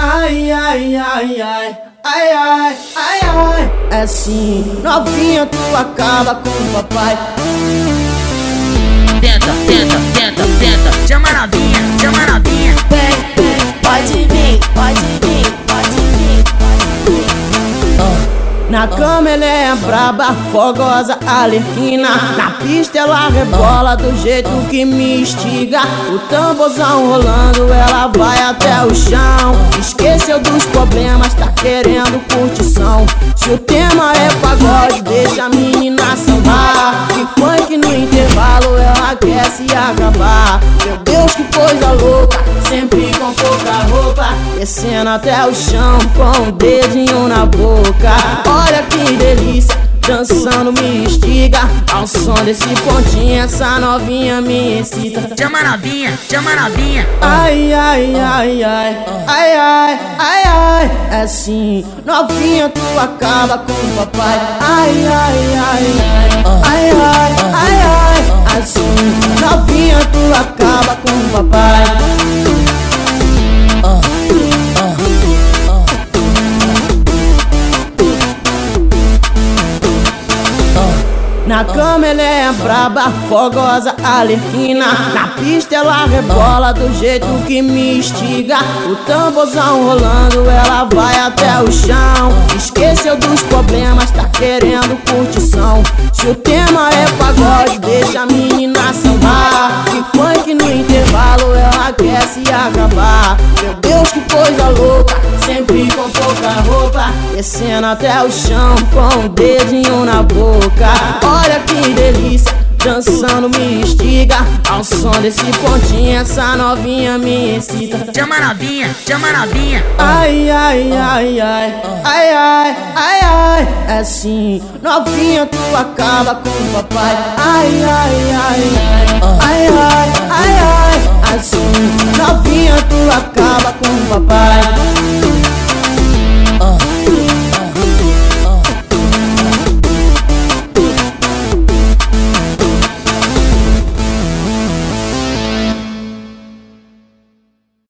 Ai, ai, ai, ai, ai, ai, ai, ai. É assim, novinha, tu acaba com o papai. Tenta, tenta, tenta, tenta. Chama novinha, chama novinha. Vem, vem, pode vir, pode vir, pode vir, pode vir. Na cama ela é braba, fogosa, alerquina Na pista ela rebola do jeito que me instiga O tamborzão rolando, ela vai até o chão Esqueceu dos problemas, tá querendo curtição. Se o tema é pagode, deixa a menina sambar. Que funk no intervalo, ela quer se acabar? Meu Deus, que coisa louca, sempre com pouca roupa. Descendo até o chão com o dedinho na boca. Olha que delícia, dançando me instiga. Ao som desse pontinho, essa novinha me excita. Chama novinha, chama novinha. Ai, ai, ai, ai, ai, ai, ai, ai. É assim, novinha tu acaba com o papai. Ai, ai, ai, ai, ai, ai, ai, ai. Assim, novinha tu acaba com o papai Na cama ela é braba, fogosa, alerquina Na pista ela rebola do jeito que me instiga. O tamborzão rolando, ela vai até o chão. Esqueceu dos problemas, tá querendo curtição. Se o tema é pagode, deixa a menina sambar. Que funk no intervalo, ela quer se acabar pouca roupa Descendo até o chão com o dedinho na boca. Olha que delícia, dançando me instiga. Ao som desse pontinho, essa novinha me excita. Chama novinha, chama novinha. Ai, ai, ai, ai, ai, ai, ai, ai. É assim, novinha tu acaba com o papai. Ai, ai, ai, ai,